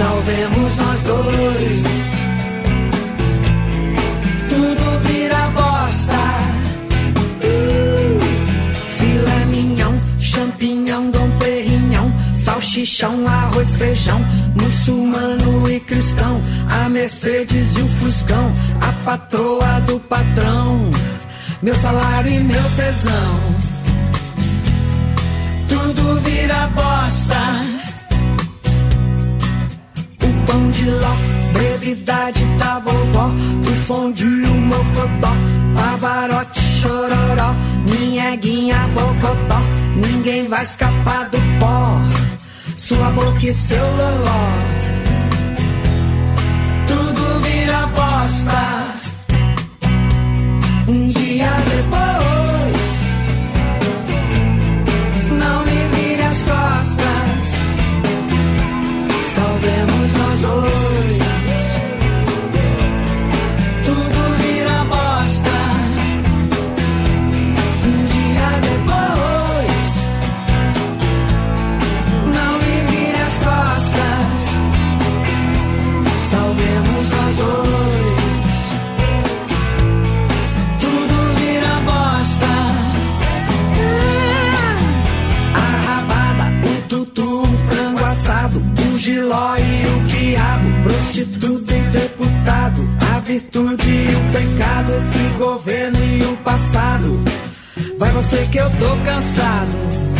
Salvemos nós dois. Tudo vira bosta. Uh, filé champignon, dom perignon, salchichão, arroz, feijão, muçulmano e cristão, a Mercedes e o Fuscão, a patroa do patrão, meu salário e meu tesão. Tudo vira bosta pão de ló, brevidade da vovó, o fondue, o mocotó, pavarote, chororó, minha guinha, bocotó, ninguém vai escapar do pó, sua boca e seu loló. Tudo vira bosta, um dia depois, não me vire as costas. Salvemos nós dois. Virtude e o pecado, esse governo e o passado. Vai você que eu tô cansado.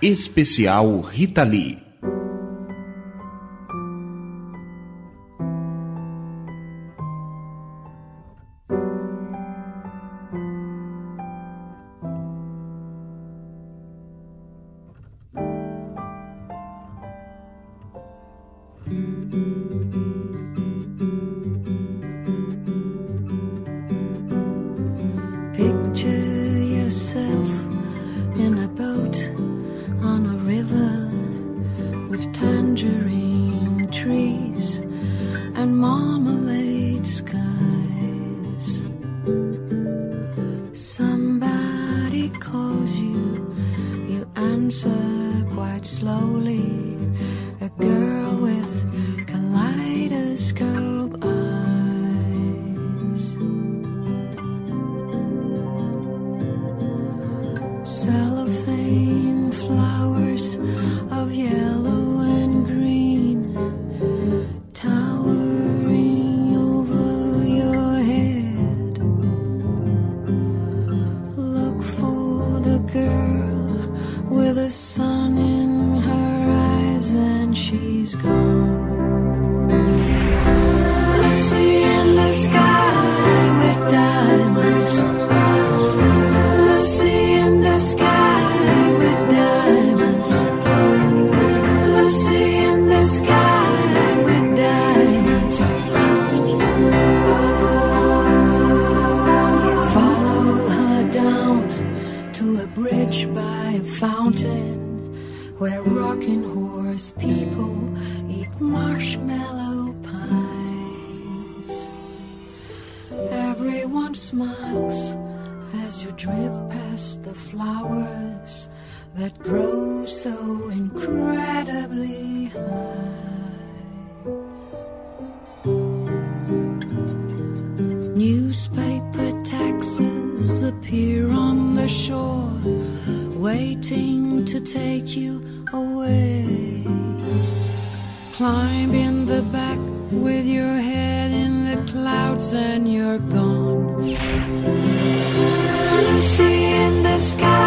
Especial Rita Lee. are gone. Lucy in the sky.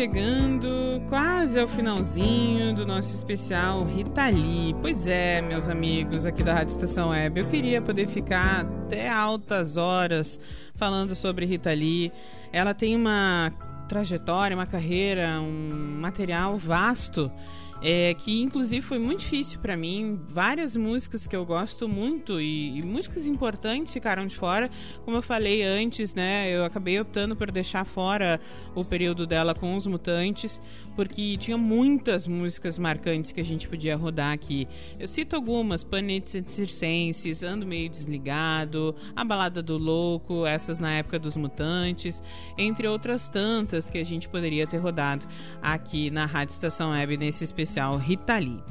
chegando quase ao finalzinho do nosso especial Rita Lee. Pois é, meus amigos aqui da Rádio Estação Web, eu queria poder ficar até altas horas falando sobre Rita Lee. Ela tem uma trajetória, uma carreira, um material vasto é, que inclusive foi muito difícil para mim. Várias músicas que eu gosto muito e, e, músicas importantes ficaram de fora. Como eu falei antes, né, eu acabei optando por deixar fora o período dela com os Mutantes, porque tinha muitas músicas marcantes que a gente podia rodar aqui. Eu cito algumas: Panetes Circenses, Ando Meio Desligado, A Balada do Louco, essas na época dos Mutantes, entre outras tantas que a gente poderia ter rodado aqui na Rádio Estação Web nesse especial Rita Lee.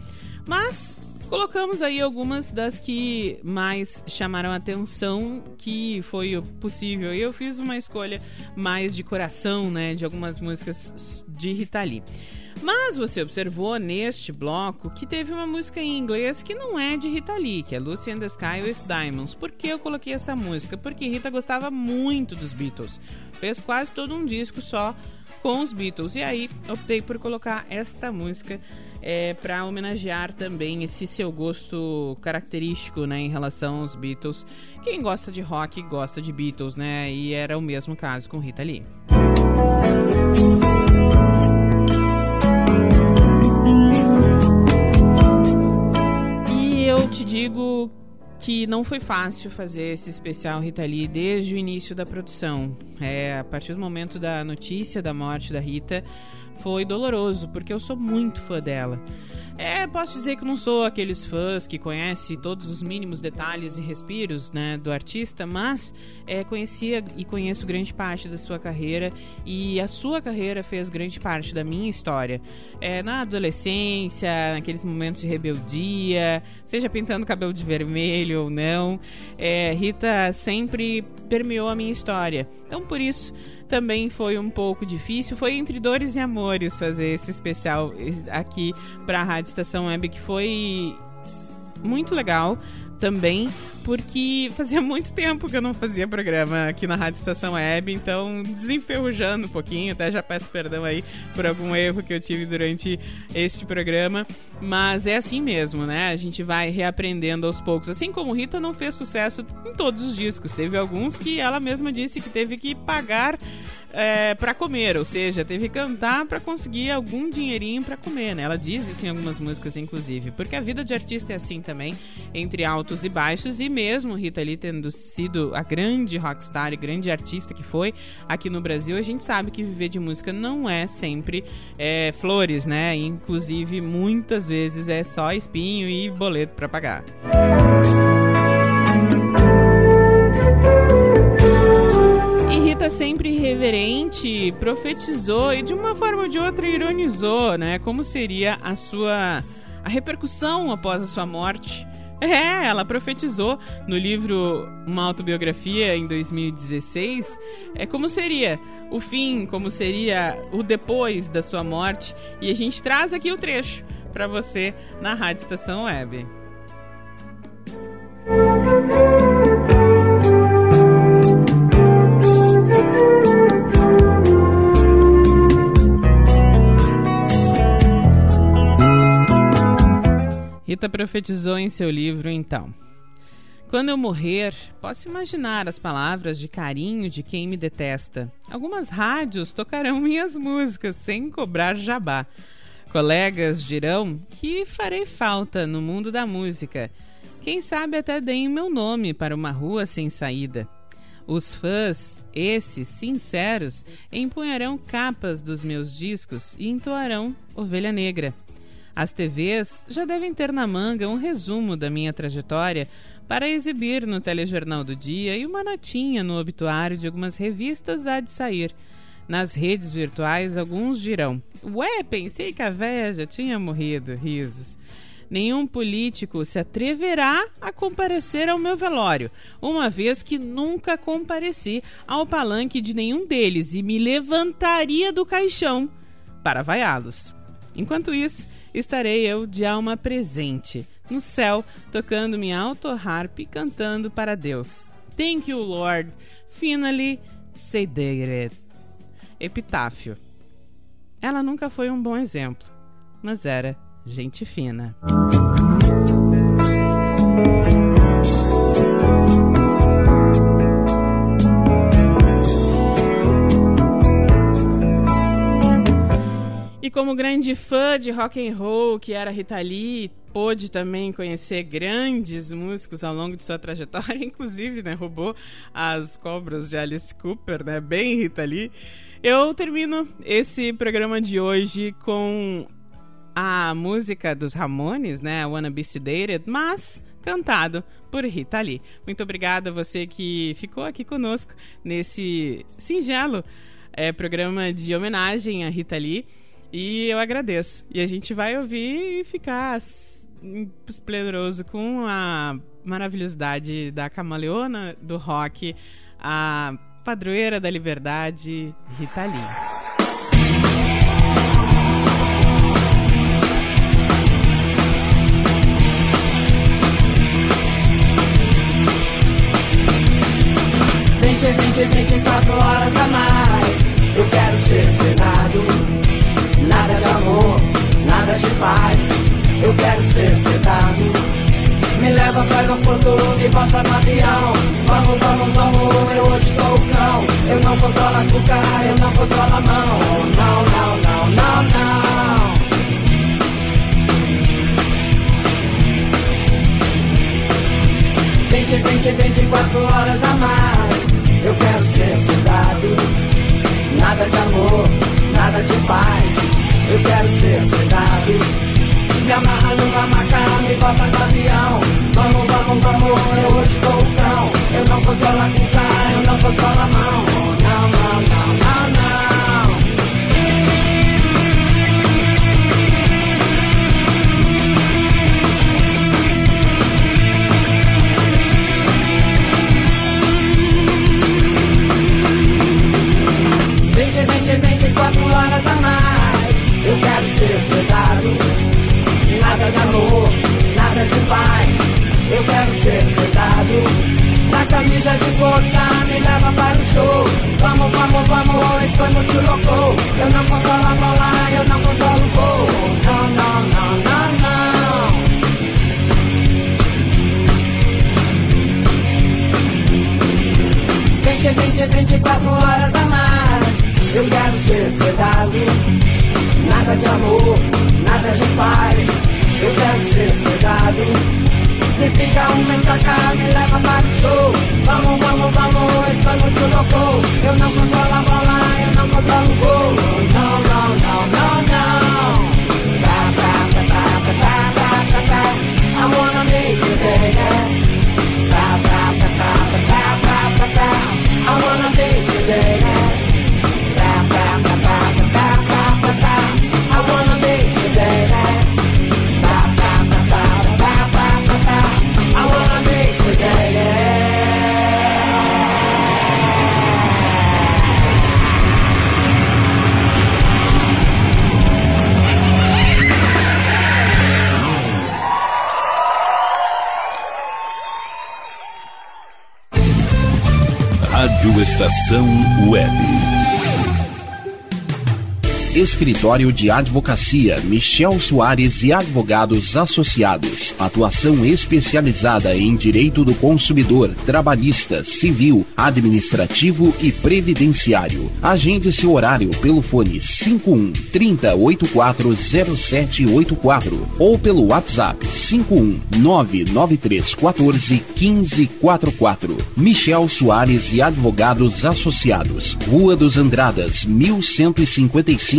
Mas colocamos aí algumas das que mais chamaram atenção, que foi possível. E eu fiz uma escolha mais de coração, né, de algumas músicas de Rita Lee. Mas você observou neste bloco que teve uma música em inglês que não é de Rita Lee, que é Lucy and the Sky with Diamonds. Por que eu coloquei essa música? Porque Rita gostava muito dos Beatles. Fez quase todo um disco só com os Beatles. E aí optei por colocar esta música é, para homenagear também esse seu gosto característico né, em relação aos Beatles. Quem gosta de rock gosta de Beatles, né? E era o mesmo caso com Rita Lee. E eu te digo que não foi fácil fazer esse especial Rita Lee desde o início da produção. É, a partir do momento da notícia da morte da Rita, foi doloroso, porque eu sou muito fã dela. É, posso dizer que não sou aqueles fãs que conhece todos os mínimos detalhes e respiros né, do artista, mas é, conhecia e conheço grande parte da sua carreira e a sua carreira fez grande parte da minha história. É, na adolescência, naqueles momentos de rebeldia, seja pintando cabelo de vermelho ou não, é, Rita sempre permeou a minha história. Então, por isso também foi um pouco difícil. Foi entre dores e amores fazer esse especial aqui para a Rádio Estação Web, que foi muito legal também, porque fazia muito tempo que eu não fazia programa aqui na Rádio Estação Web, então desenferrujando um pouquinho, até já peço perdão aí por algum erro que eu tive durante este programa, mas é assim mesmo, né? A gente vai reaprendendo aos poucos. Assim como Rita não fez sucesso em todos os discos, teve alguns que ela mesma disse que teve que pagar é, para comer, ou seja, teve que cantar para conseguir algum dinheirinho para comer, né? Ela diz isso em algumas músicas, inclusive, porque a vida de artista é assim também, entre altos e baixos, e mesmo Rita Lee tendo sido a grande rockstar e grande artista que foi aqui no Brasil, a gente sabe que viver de música não é sempre é, flores, né? Inclusive, muitas vezes é só espinho e boleto para pagar. Rita sempre irreverente, profetizou e de uma forma ou de outra ironizou, né? Como seria a sua a repercussão após a sua morte. É, ela profetizou no livro Uma Autobiografia em 2016, é como seria o fim, como seria o depois da sua morte, e a gente traz aqui o trecho para você na Rádio Estação Web. Rita profetizou em seu livro então: Quando eu morrer, posso imaginar as palavras de carinho de quem me detesta. Algumas rádios tocarão (laughs) minhas músicas sem cobrar jabá. Colegas dirão que farei falta no mundo da música. Quem sabe até deem meu nome para uma rua sem saída. Os fãs, esses sinceros, empunharão capas dos meus discos e entoarão Ovelha Negra. As TVs já devem ter na manga um resumo da minha trajetória para exibir no telejornal do dia e uma notinha no obituário de algumas revistas há de sair. Nas redes virtuais, alguns dirão: Ué, pensei que a véia já tinha morrido. Risos. Nenhum político se atreverá a comparecer ao meu velório, uma vez que nunca compareci ao palanque de nenhum deles e me levantaria do caixão para vaiá-los. Enquanto isso, estarei eu de alma presente, no céu, tocando minha auto-harp e cantando para Deus. Thank you, Lord. Finally, say it. Epitáfio. Ela nunca foi um bom exemplo, mas era gente fina. E como grande fã de rock and roll que era Rita Lee, pôde também conhecer grandes músicos ao longo de sua trajetória, (laughs) inclusive, né, roubou as cobras de Alice Cooper, né, bem Rita Lee. Eu termino esse programa de hoje com a música dos Ramones, né, Wanna Be Sedated, mas cantado por Rita Lee. Muito obrigada a você que ficou aqui conosco nesse singelo é, programa de homenagem a Rita Lee. E eu agradeço. E a gente vai ouvir e ficar esplendoroso com a maravilhosidade da camaleona do rock, a padroeira da liberdade, Rita Lee. Vinte, vinte, e quatro horas a mais. Eu quero ser senado. Nada de amor, nada de paz. Eu quero ser sedado. Me leva para o aeroporto, me bota no avião. Vamos, vamos, vamos, eu hoje tô o cão. Eu não controlo a cuca, eu não controlo a mão. Não, não, não, não, não. Vinte, vinte, vinte e quatro horas a mais. Eu quero ser sedado. Nada de amor, nada de paz. Eu quero ser sedado. Me amarra numa maca, me bota no avião Vamos, vamos, vamos, eu hoje tô o cão Eu não controlo a cuca, eu não controlo a mão 24 horas a mais. Eu quero ser sedado, nada de amor, nada de paz. Eu quero ser sedado. Na camisa de força me leva para o show. Vamos, vamos, vamos, espanho te louco. Eu não controlo a bola, eu não controlo o gol. Não, não, não, não, não. Vinte, vinte, vinte e quatro horas a mais. Eu quero ser sedado. Nada de amor, nada de paz. Eu quero ser sedado Me fica uma estaca, me leva para o show Vamos, vamos, vamos, estou muito louco Eu não controlo a bola, eu não controlo o gol Não, não, não, não, não Ba, ba, ba, ba, ba, ba, ba, ba. I wanna meet you, baby Ba, ba, ba, ba, ba, ba, ba, ba. I wanna meet you, baby Estação Web. Escritório de Advocacia Michel Soares e Advogados Associados. Atuação especializada em direito do consumidor, trabalhista, civil, administrativo e previdenciário. Agende seu horário pelo fone 51 30840784 ou pelo WhatsApp 51 99314 1544. Michel Soares e Advogados Associados. Rua dos Andradas, 1155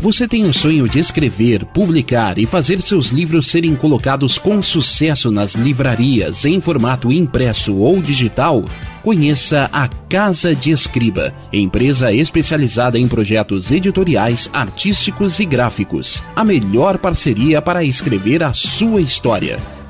Você tem o sonho de escrever, publicar e fazer seus livros serem colocados com sucesso nas livrarias em formato impresso ou digital? Conheça a Casa de Escriba, empresa especializada em projetos editoriais, artísticos e gráficos. A melhor parceria para escrever a sua história.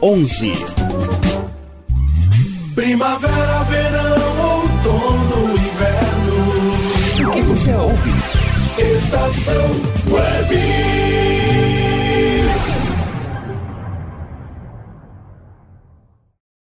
11. Primavera, verão, outono, inverno. O que você ouve? Estação Web.